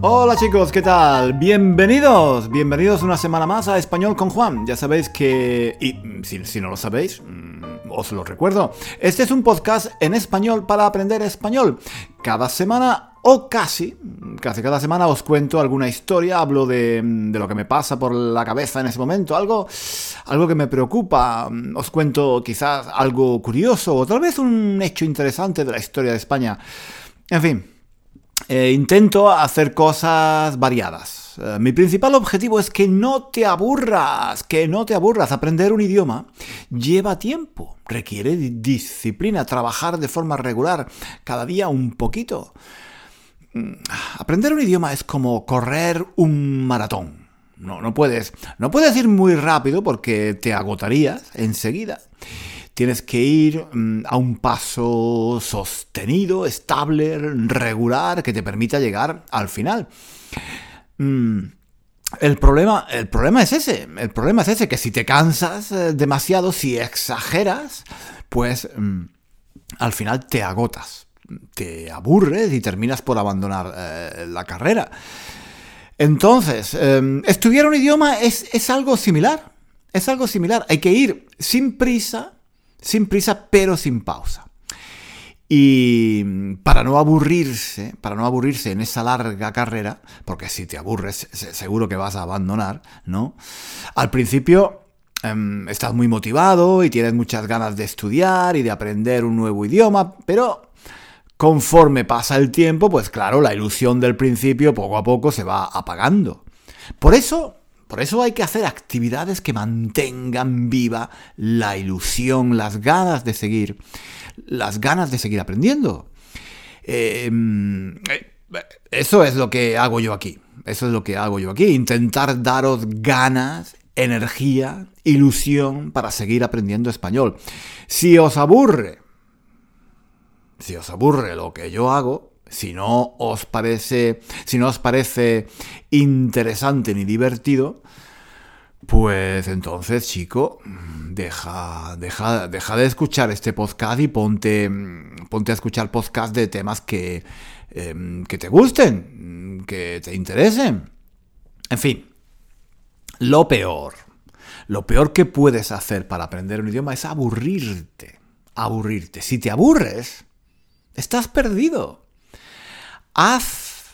Hola chicos, ¿qué tal? Bienvenidos, bienvenidos una semana más a Español con Juan. Ya sabéis que, y mm, si, no lo sabéis, mm, os lo recuerdo, este es un podcast en español para aprender español. Cada semana o casi, casi cada semana os cuento alguna historia, hablo de, mm, de, lo que me pasa por la cabeza en ese momento, algo, algo que me preocupa, os cuento quizás algo curioso o tal vez un hecho interesante de la historia de España. En fin, eh, intento hacer cosas variadas. Eh, mi principal objetivo es que no te aburras, que no te aburras. Aprender un idioma lleva tiempo, requiere disciplina, trabajar de forma regular, cada día un poquito. Mm, aprender un idioma es como correr un maratón. No, no puedes, no puedes ir muy rápido porque te agotarías enseguida tienes que ir mm, a un paso sostenido, estable, regular, que te permita llegar al final. Mm, el problema, el problema es ese, el problema es ese, que si te cansas eh, demasiado, si exageras, pues mm, al final te agotas, te aburres y terminas por abandonar eh, la carrera. Entonces, em, estudiar un idioma es, es algo similar, es algo similar, hay que ir sin prisa, sin prisa pero sin pausa. Y para no aburrirse, para no aburrirse en esa larga carrera, porque si te aburres seguro que vas a abandonar, ¿no? Al principio em, estás muy motivado y tienes muchas ganas de estudiar y de aprender un nuevo idioma, pero conforme pasa el tiempo, pues claro, la ilusión del principio poco a poco se va apagando. Por eso por eso hay que hacer actividades que mantengan viva la ilusión, las ganas de seguir, las ganas de seguir aprendiendo. Em, eso es lo que hago yo aquí. Eso es lo que hago yo aquí. Intentar daros ganas, energía, ilusión para seguir aprendiendo español. Si os aburre, si os aburre lo que yo hago, si no os parece, si no os parece interesante ni divertido, pues entonces, chico, deja, deja, deja de escuchar este podcast y ponte, ponte a escuchar podcast de temas que, em, que te gusten, que te interesen. En fin, lo peor, lo peor que puedes hacer para aprender un idioma es aburrirte. Aburrirte. Si te aburres, estás perdido. Haz,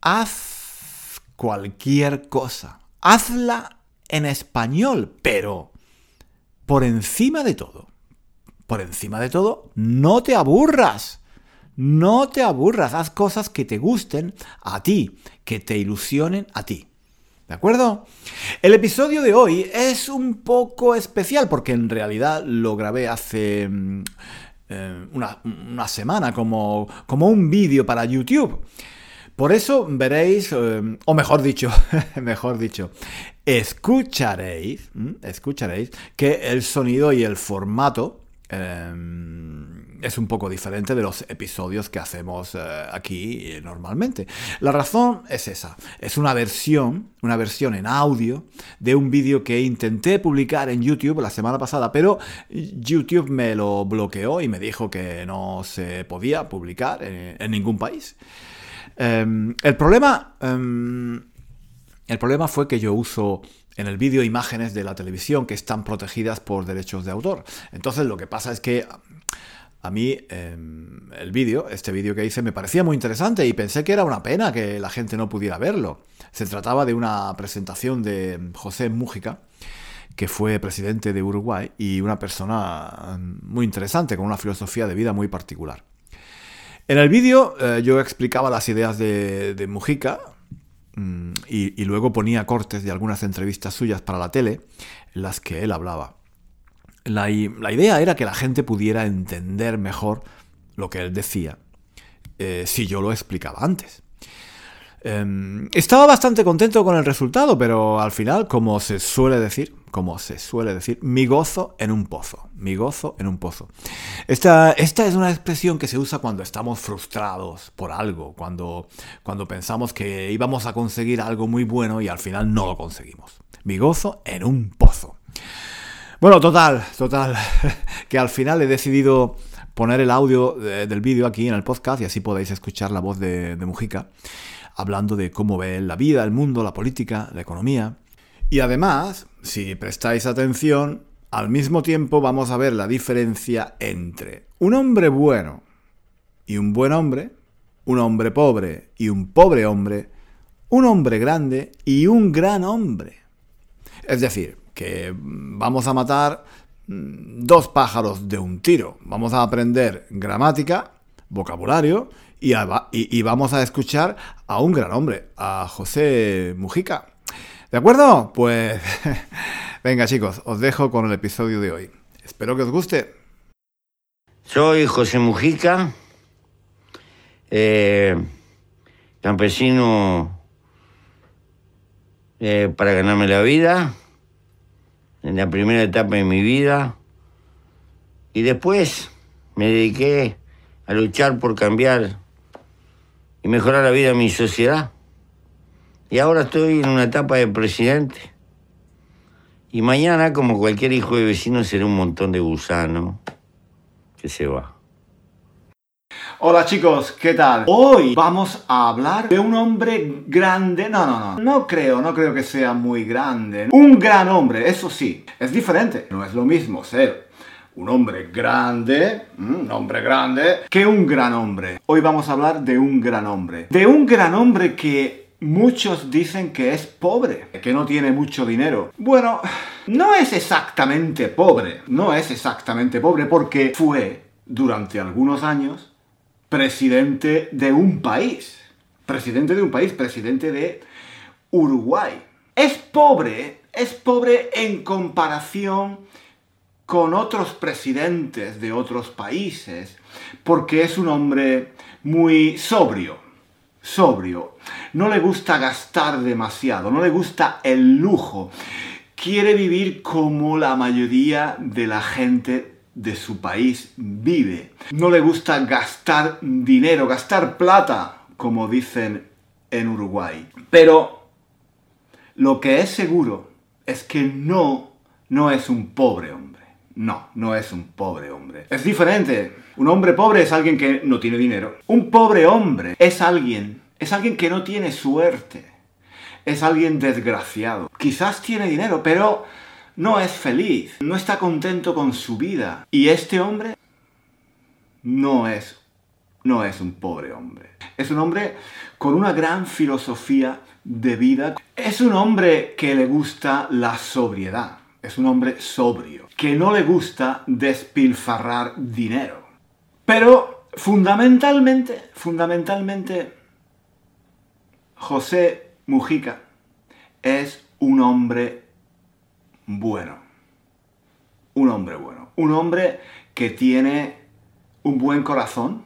haz cualquier cosa. Hazla en español, pero por encima de todo, por encima de todo, no te aburras. No te aburras, haz cosas que te gusten a ti, que te ilusionen a ti. ¿De acuerdo? El episodio de hoy es un poco especial porque en realidad lo grabé hace mm, eh, una, semana como, como un vídeo para YouTube. Por eso veréis, eh, o mejor dicho, mejor dicho, escucharéis, escucharéis que el sonido y el formato em, es un poco diferente de los episodios que hacemos eh, aquí normalmente. La razón es esa, es una versión, una versión en audio de un vídeo que intenté publicar en YouTube la semana pasada, pero YouTube me lo bloqueó y me dijo que no se podía publicar en, ningún país. Em, el problema... Em, el problema fue que yo uso en el vídeo imágenes de la televisión que están protegidas por derechos de autor. Entonces lo que pasa es que a mí em, el vídeo, este vídeo que hice, me parecía muy interesante y pensé que era una pena que la gente no pudiera verlo. Se trataba de una presentación de José Mújica, que fue presidente de Uruguay y una persona muy interesante, con una filosofía de vida muy particular. En el vídeo eh, yo explicaba las ideas de, Mujica mm, y, luego ponía cortes de algunas entrevistas suyas para la tele en las que él hablaba. La, idea era que la gente pudiera entender mejor lo que él decía eh, si yo lo explicaba antes. Em, estaba bastante contento con el resultado, pero al final, como se suele decir, como se suele decir, mi gozo en un pozo. Mi gozo en un pozo. Esta, esta es una expresión que se usa cuando estamos frustrados por algo, cuando, cuando pensamos que íbamos a conseguir algo muy bueno y al final no lo conseguimos. Mi gozo en un pozo. Bueno, total, total, que al final he decidido poner el audio del vídeo aquí en el podcast y así podéis escuchar la voz de, de Mujica hablando de cómo ve la vida, el mundo, la política, la economía. Y además, si prestáis atención, al mismo tiempo vamos a ver la diferencia entre un hombre bueno y un buen hombre, un hombre pobre y un pobre hombre, un hombre grande y un gran hombre. Es decir, que vamos a matar mm, dos pájaros de un tiro. Vamos a aprender gramática, vocabulario y, vamos a escuchar a un gran hombre, a José Mujica. ¿De acuerdo? Pues venga chicos, os dejo con el episodio de hoy. Espero que os guste. Soy José Mujica, eh, campesino eh, para ganarme la vida, en la primera etapa de mi vida, y después me dediqué a luchar por cambiar y mejorar la vida de mi sociedad. Y ahora estoy en una etapa de presidente. Y mañana, como cualquier hijo de vecino, será un montón de gusano que se va. Hola chicos, ¿qué tal? Hoy vamos a hablar de un hombre grande. No, no, no. No creo, no creo que sea muy grande. Un gran hombre, eso sí. Es diferente. No es lo mismo ser un hombre grande, mm, un hombre grande, que un gran hombre. Hoy vamos a hablar de un gran hombre. De un gran hombre que muchos dicen que es pobre, que no tiene mucho dinero. Bueno, no es exactamente pobre, no es exactamente pobre porque fue durante algunos años presidente de un país. Presidente de un país, presidente de Uruguay. Es pobre, es pobre en comparación con otros presidentes de otros países, porque es un hombre muy sobrio, sobrio. No le gusta gastar demasiado, no le gusta el lujo. Quiere vivir como la mayoría de la gente de su país vive. No le gusta gastar dinero, gastar plata, como dicen en Uruguay. Pero lo que es seguro es que no, no es un pobre hombre. No, no es un pobre hombre. Es diferente. Un hombre pobre es alguien que no tiene dinero. Un pobre hombre es alguien, es alguien que no tiene suerte. Es alguien desgraciado. Quizás tiene dinero, pero no es feliz. No está contento con su vida. Y este hombre no es no es un pobre hombre. Es un hombre con una gran filosofía de vida. Es un hombre que le gusta la sobriedad. Es un hombre sobrio que no le gusta despilfarrar dinero. Pero fundamentalmente, fundamentalmente, José Mujica es un hombre bueno. Un hombre bueno. Un hombre que tiene un buen corazón.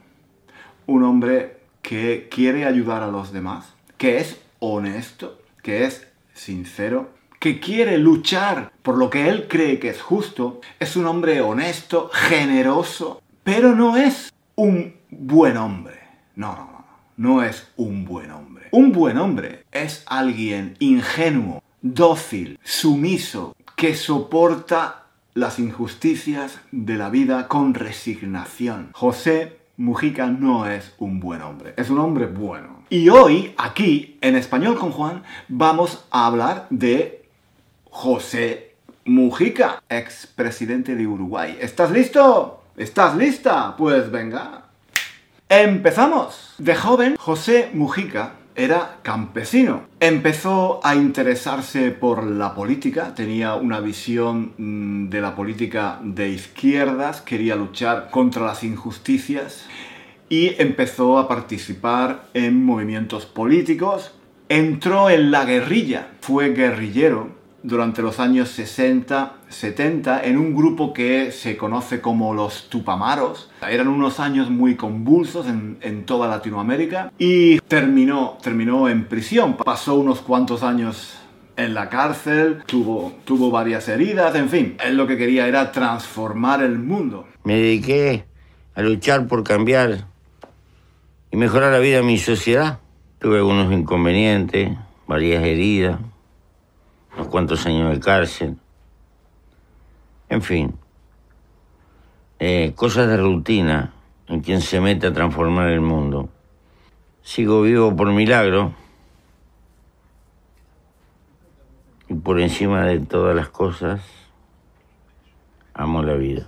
Un hombre que quiere ayudar a los demás. Que es honesto. Que es sincero que quiere luchar por lo que él cree que es justo, es un hombre honesto, generoso, pero no es un buen hombre. No, no, no, no es un buen hombre. Un buen hombre es alguien ingenuo, dócil, sumiso, que soporta las injusticias de la vida con resignación. José Mujica no es un buen hombre, es un hombre bueno. Y hoy, aquí, en Español con Juan, vamos a hablar de José Mujica, expresidente de Uruguay. ¿Estás listo? ¿Estás lista? Pues venga. Empezamos. De joven, José Mujica era campesino. Empezó a interesarse por la política, tenía una visión mm, de la política de izquierdas, quería luchar contra las injusticias y empezó a participar en movimientos políticos. Entró en la guerrilla, fue guerrillero durante los años 60, 70 en un grupo que se conoce como los Tupamaros. Eran unos años muy convulsos en, toda Latinoamérica y terminó, terminó en prisión. Pasó unos cuantos años en la cárcel, tuvo, tuvo varias heridas, en fin. Él lo que quería era transformar el mundo. Me dediqué a luchar por cambiar y mejorar la vida de mi sociedad. Tuve algunos inconvenientes, varias heridas unos cuantos años de cárcel. En fin, eh, cosas de rutina en quien se mete a transformar el mundo. Sigo vivo por milagro y por encima de todas las cosas, amo la vida.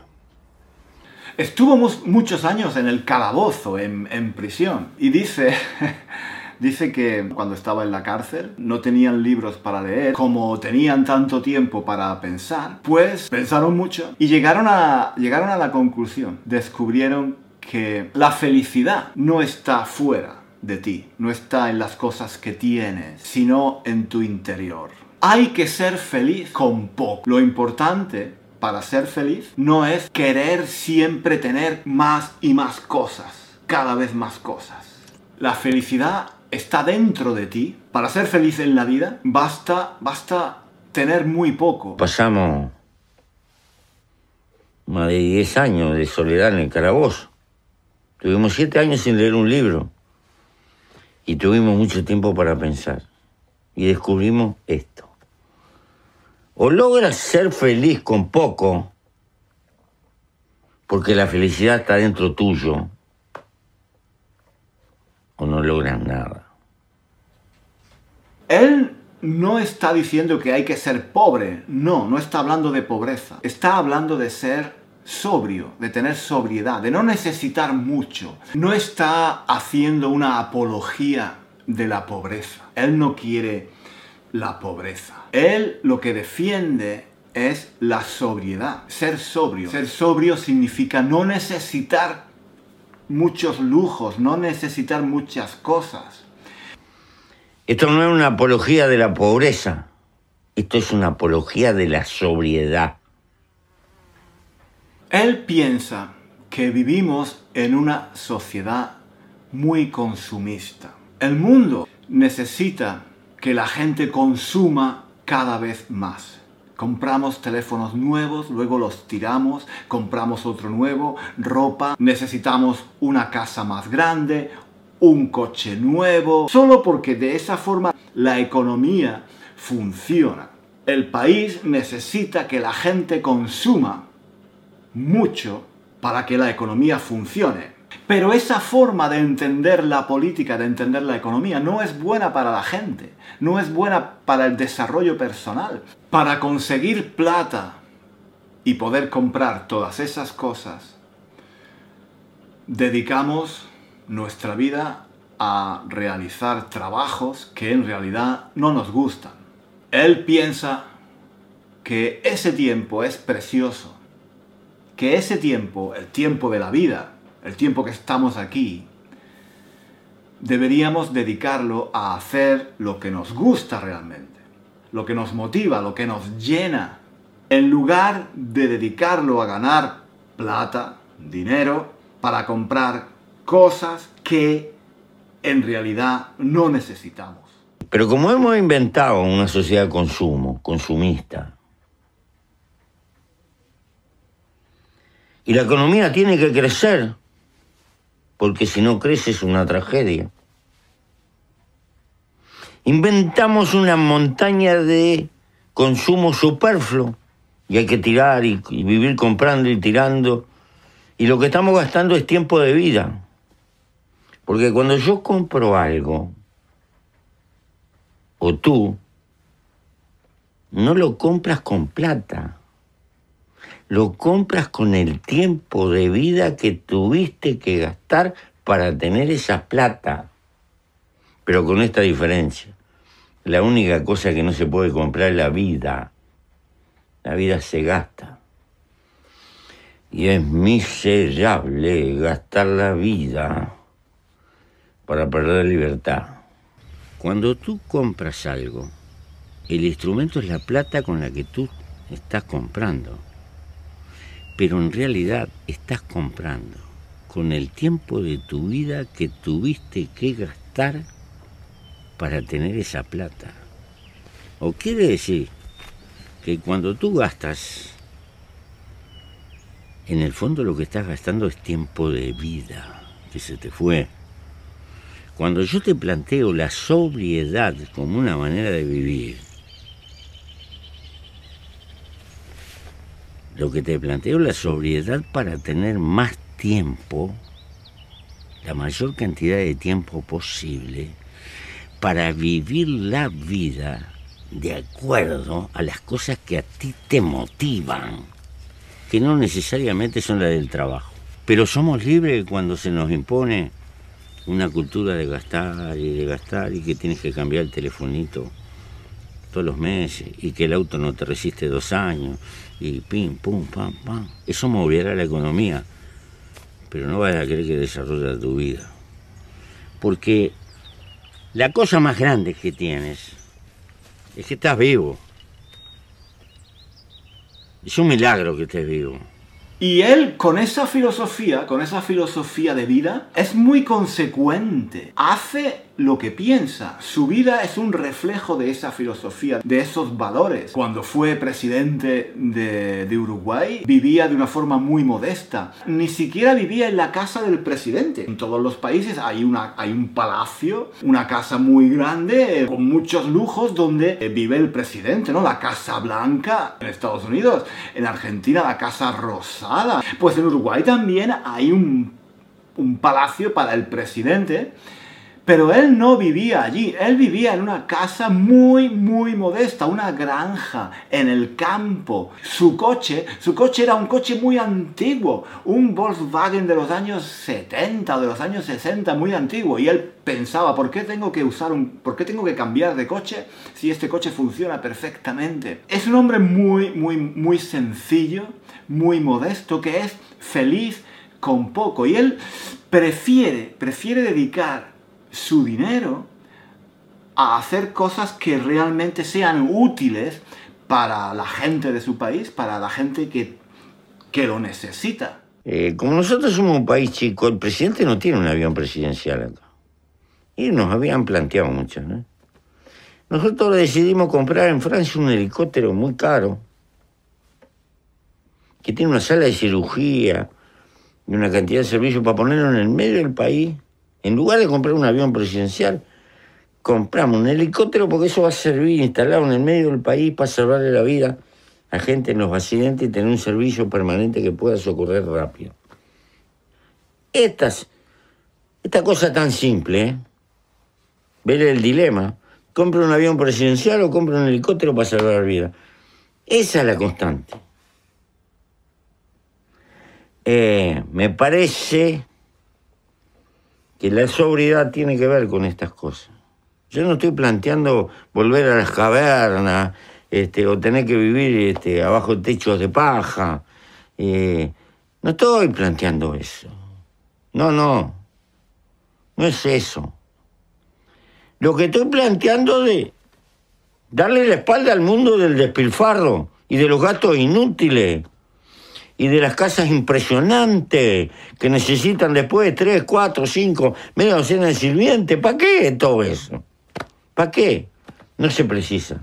Estuvo muchos años en el calabozo, en, en prisión, y dice Dice que cuando estaba en la cárcel no tenían libros para leer, como tenían tanto tiempo para pensar, pues pensaron mucho y llegaron a, llegaron a la conclusión, descubrieron que la felicidad no está fuera de ti, no está en las cosas que tienes, sino en tu interior. Hay que ser feliz con poco. Lo importante para ser feliz no es querer siempre tener más y más cosas, cada vez más cosas. La felicidad está dentro de ti. Para ser feliz en la vida basta, basta tener muy poco. Pasamos más de 10 años de soledad en el calabozo. Tuvimos 7 años sin leer un libro. Y tuvimos mucho tiempo para pensar. Y descubrimos esto. O logras ser feliz con poco, porque la felicidad está dentro tuyo, o no logran nada. Él no está diciendo que hay que ser pobre, no, no está hablando de pobreza, está hablando de ser sobrio, de tener sobriedad, de no necesitar mucho. No está haciendo una apología de la pobreza. Él no quiere la pobreza. Él lo que defiende es la sobriedad, ser sobrio. Ser sobrio significa no necesitar muchos lujos, no necesitar muchas cosas. Esto no es una apología de la pobreza, esto es una apología de la sobriedad. Él piensa que vivimos en una sociedad muy consumista. El mundo necesita que la gente consuma cada vez más. Compramos teléfonos nuevos, luego los tiramos, compramos otro nuevo, ropa, necesitamos una casa más grande, un coche nuevo, solo porque de esa forma la economía funciona. El país necesita que la gente consuma mucho para que la economía funcione. Pero esa forma de entender la política, de entender la economía, no es buena para la gente, no es buena para el desarrollo personal. Para conseguir plata y poder comprar todas esas cosas, dedicamos nuestra vida a realizar trabajos que en realidad no nos gustan. Él piensa que ese tiempo es precioso, que ese tiempo, el tiempo de la vida, el tiempo que estamos aquí, deberíamos dedicarlo a hacer lo que nos gusta realmente, lo que nos motiva, lo que nos llena, en lugar de dedicarlo a ganar plata, dinero, para comprar cosas que en realidad no necesitamos. Pero como hemos inventado una sociedad de consumo, consumista, y la economía tiene que crecer, porque si no crece es una tragedia. Inventamos una montaña de consumo superfluo y hay que tirar y, vivir comprando y tirando. Y lo que estamos gastando es tiempo de vida. Porque cuando yo compro algo, o tú, no lo compras con plata lo compras con el tiempo de vida que tuviste que gastar para tener esa plata. pero con esta diferencia. La única cosa que no se puede comprar es la vida. La vida se gasta. Y es miserable gastar la vida para perder libertad. Cuando tú compras algo, el instrumento es la plata con la que tú estás comprando. Pero en realidad estás comprando con el tiempo de tu vida que tuviste que gastar para tener esa plata. O quiere decir que cuando tú gastas, en el fondo lo que estás gastando es tiempo de vida que se te fue. Cuando yo te planteo la sobriedad como una manera de vivir, lo que te planteo es la sobriedad para tener más tiempo, la mayor cantidad de tiempo posible, para vivir la vida de acuerdo a las cosas que a ti te motivan, que no necesariamente son las del trabajo. Pero somos libres cuando se nos impone una cultura de gastar y de gastar y que tienes que cambiar el telefonito todos los meses y que el auto no te resiste dos años y pim, pum, pam, pam. Eso moverá la economía, pero no vayas a creer que desarrolla tu vida. Porque la cosa más grande que tienes es que estás vivo. Es un milagro que estés vivo. Y él, con esa filosofía, con esa filosofía de vida, es muy consecuente. Hace lo que piensa. Su vida es un reflejo de esa filosofía, de esos valores. Cuando fue presidente de, Uruguay, vivía de una forma muy modesta. Ni siquiera vivía en la casa del presidente. En todos los países hay, una, hay un palacio, una casa muy grande, con muchos lujos, donde vive el presidente, ¿no? La Casa Blanca en Estados Unidos. En Argentina, la Casa Rosa pues en Uruguay también hay un palacio para el presidente, pero él no vivía allí, él vivía en una casa muy, muy modesta, una granja en el campo. Su coche, su coche era un coche muy antiguo, un Volkswagen de los años 70 o de los años 60, muy antiguo. Y él pensaba, ¿por qué tengo que usar un, por qué tengo que cambiar de coche si este coche funciona perfectamente? Es un hombre muy, muy, muy sencillo, muy modesto, que es feliz con poco. Y él prefiere, prefiere dedicar su dinero a hacer cosas que realmente sean útiles para la gente de su país, para la gente que, que lo necesita. Eh, como nosotros somos un país chico, el presidente no tiene un avión presidencial. Y nos habían planteado mucho, ¿no? Nosotros decidimos comprar en Francia un helicóptero muy caro, que tiene una sala de cirugía y una cantidad de servicios para ponerlo en el medio del país en lugar de comprar un avión presidencial, compramos un helicóptero porque eso va a servir instalado en el medio del país para salvarle la vida a gente en los accidentes y tener un servicio permanente que pueda socorrer rápido. Estas, esta cosa tan simple, ¿eh? ver el dilema, compra un avión presidencial o compra un helicóptero para salvar vida. Esa es la constante. Eh, me parece que la sobriedad tiene que ver con estas cosas. Yo no estoy planteando volver a las cavernas este, o tener que vivir este, abajo de techos de paja. Eh, no estoy planteando eso. No, no. No es eso. Lo que estoy planteando de darle la espalda al mundo del despilfarro y de los gastos inútiles y de las casas impresionantes que necesitan después tres, cuatro, cinco, media docena de sirvientes. ¿Para qué todo eso? ¿Para qué? No se precisa.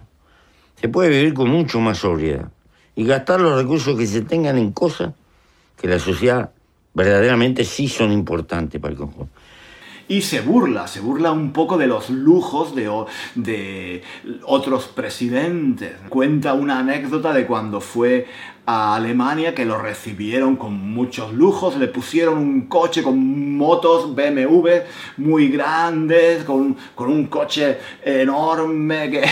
Se puede vivir con mucho más sobriedad y gastar los recursos que se tengan en cosas que la sociedad verdaderamente sí son importantes para el conjunto y se burla, se burla un poco de los lujos de, de, otros presidentes. Cuenta una anécdota de cuando fue a Alemania que lo recibieron con muchos lujos, le pusieron un coche con motos BMW muy grandes, con, un coche enorme, que,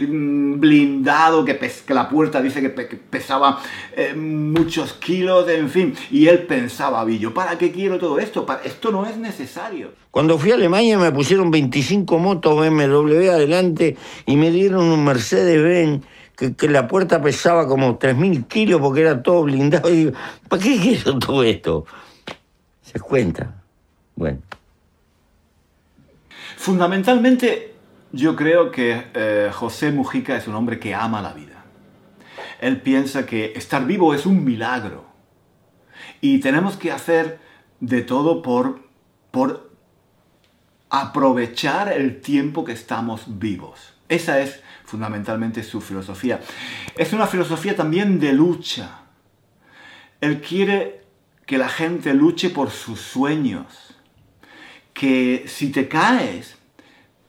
blindado, que, la puerta dice que, pesaba eh, muchos kilos, en fin, y él pensaba, ¿yo para qué quiero todo esto? esto no es necesario. Cuando fui a Alemania me pusieron 25 motos BMW adelante y me dieron un Mercedes-Benz que, la puerta pesaba como 3.000 kilos porque era todo blindado. Y ¿para qué quiero todo esto? ¿Se cuenta? Bueno. Fundamentalmente, yo creo que eh, José Mujica es un hombre que ama la vida. Él piensa que estar vivo es un milagro. Y tenemos que hacer de todo por, por aprovechar el tiempo que estamos vivos. Esa es fundamentalmente su filosofía. Es una filosofía también de lucha. Él quiere que la gente luche por sus sueños, que si te caes,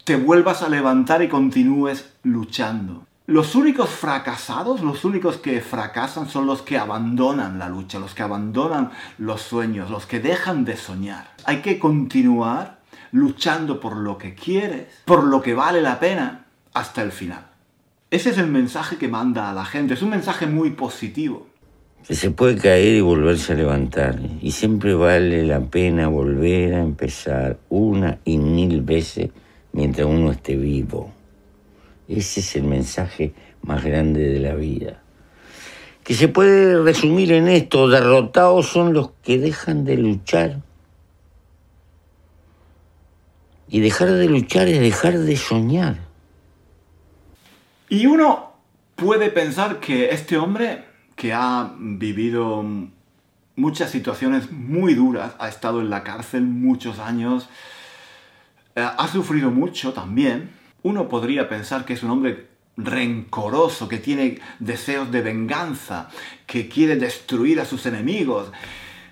te vuelvas a levantar y continúes luchando. Los únicos fracasados, los únicos que fracasan son los que abandonan la lucha, los que abandonan los sueños, los que dejan de soñar. Hay que continuar luchando por lo que quieres, por lo que vale la pena, hasta el final. Ese es el mensaje que manda a la gente, es un mensaje muy positivo. Que se puede caer y volverse a levantar. Y siempre vale la pena volver a empezar una y mil veces mientras uno esté vivo. Ese es el mensaje más grande de la vida. Que se puede resumir en esto, derrotados son los que dejan de luchar. Y dejar de luchar es dejar de soñar. Y uno puede pensar que este hombre, que ha vivido muchas situaciones muy duras, ha estado en la cárcel muchos años, eh, ha sufrido mucho también, uno podría pensar que es un hombre rencoroso, que tiene deseos de venganza, que quiere destruir a sus enemigos.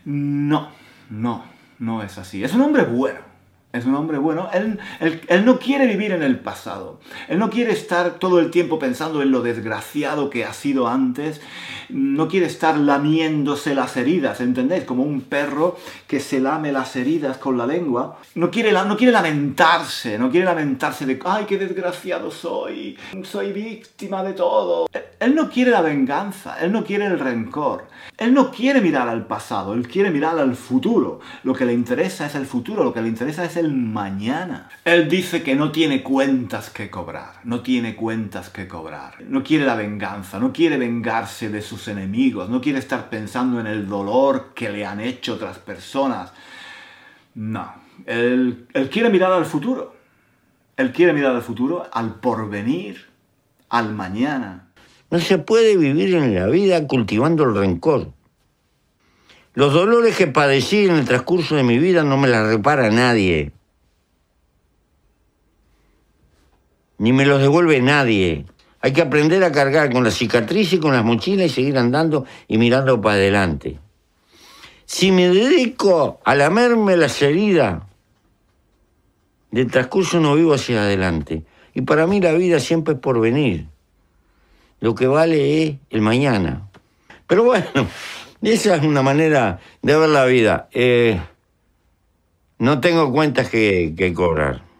No, no, no es así. Es un hombre bueno es un hombre bueno. Él, él, no quiere vivir en el pasado. Él no quiere estar todo el tiempo pensando en lo desgraciado que ha sido antes. No quiere estar lamiéndose las heridas, ¿entendéis? Como un perro que se lame las heridas con la lengua. No quiere, no quiere lamentarse, no quiere lamentarse de, ay, qué desgraciado soy, soy víctima de todo. Él no quiere la venganza, él no quiere el rencor. Él no quiere mirar al pasado, él quiere mirar al futuro. Lo que le interesa es el futuro, lo que le interesa es el mañana. Él dice que no tiene cuentas que cobrar, no tiene cuentas que cobrar. No quiere la venganza, no quiere vengarse de sus enemigos, no quiere estar pensando en el dolor que le han hecho otras personas. No, él, él quiere mirar al futuro. Él quiere mirar al futuro, al porvenir, al mañana. No se puede vivir en la vida cultivando el rencor. Los dolores que padecí en el transcurso de mi vida no me las repara nadie. Ni me los devuelve nadie. Hay que aprender a cargar con la cicatriz y con las mochilas y seguir andando y mirando para adelante. Si me dedico a lamerme las heridas, del transcurso no vivo hacia adelante. Y para mí la vida siempre es por venir. Lo que vale es el mañana. Pero bueno, esa es una manera de ver la vida. Eh, no tengo cuentas que cobrar.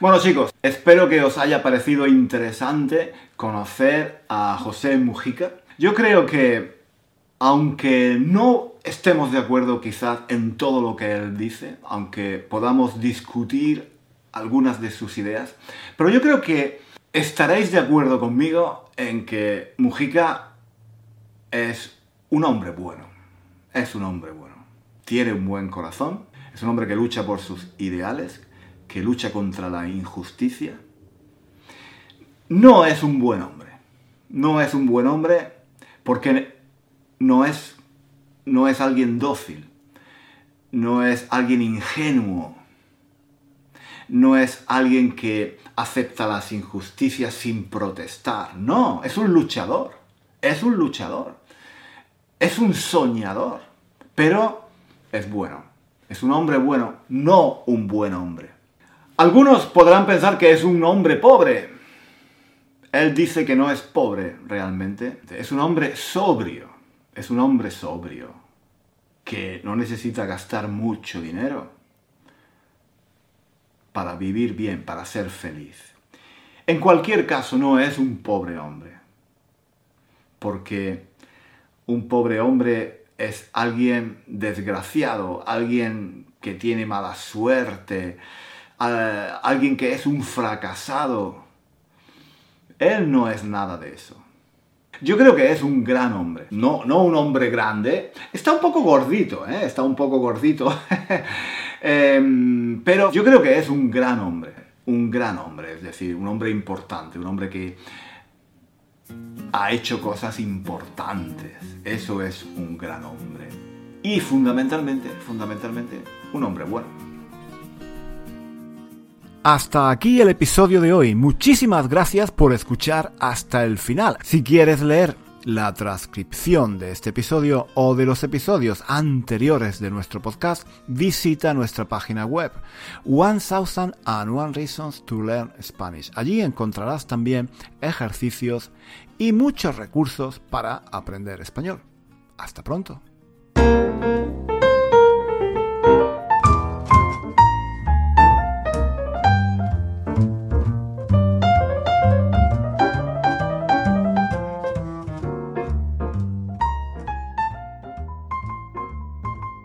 Bueno chicos, espero que os haya parecido interesante conocer a José Mujica. Yo creo que, aunque no estemos de acuerdo quizás en todo lo que él dice, aunque podamos discutir algunas de sus ideas, pero yo creo que estaréis de acuerdo conmigo en que Mujica es un hombre bueno. Es un hombre bueno. Tiene un buen corazón. Es un hombre que lucha por sus ideales, que lucha contra la injusticia. No es un buen hombre. No es un buen hombre porque no es, no es alguien dócil. No es alguien ingenuo. No es alguien que acepta las injusticias sin protestar. No, es un luchador. Es un luchador. Es un soñador. Pero es bueno. Es un hombre bueno, no un buen hombre. Algunos podrán pensar que es un hombre pobre. Él dice que no es pobre realmente, es un hombre sobrio, es un hombre sobrio, que no necesita gastar mucho dinero para vivir bien, para ser feliz. En cualquier caso, no es un pobre hombre, porque un pobre hombre es alguien desgraciado, alguien que tiene mala suerte, alguien que es un fracasado. Él no es nada de eso. Yo creo que es un gran hombre, no, no un hombre grande. Está un poco gordito, ¿eh? está un poco gordito. Em, pero yo creo que es un gran hombre, un gran hombre, es decir, un hombre importante, un hombre que ha hecho cosas importantes. Eso es un gran hombre. Y fundamentalmente, fundamentalmente, un hombre bueno. Hasta aquí el episodio de hoy. Muchísimas gracias por escuchar hasta el final. Si quieres leer la transcripción de este episodio o de los episodios anteriores de nuestro podcast, visita nuestra página web One Thousand and One Reasons to Learn Spanish. Allí encontrarás también ejercicios y muchos recursos para aprender español. Hasta pronto.